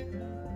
Amen.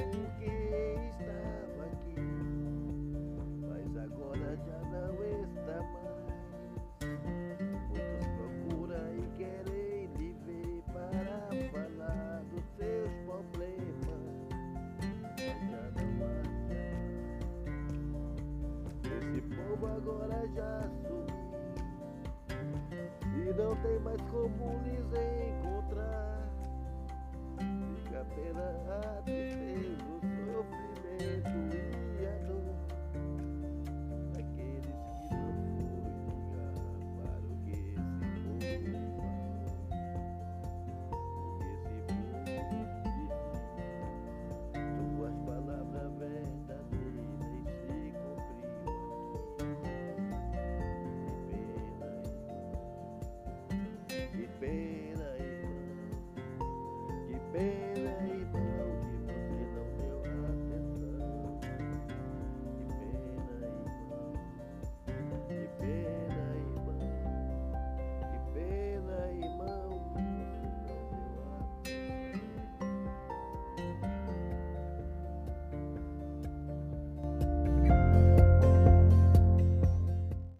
sei porque estava aqui, mas agora já não está mais. Muitos procuram e querem lhe ver para falar dos seus problemas, mas já não há. Esse povo agora já sumiu e não tem mais como lhes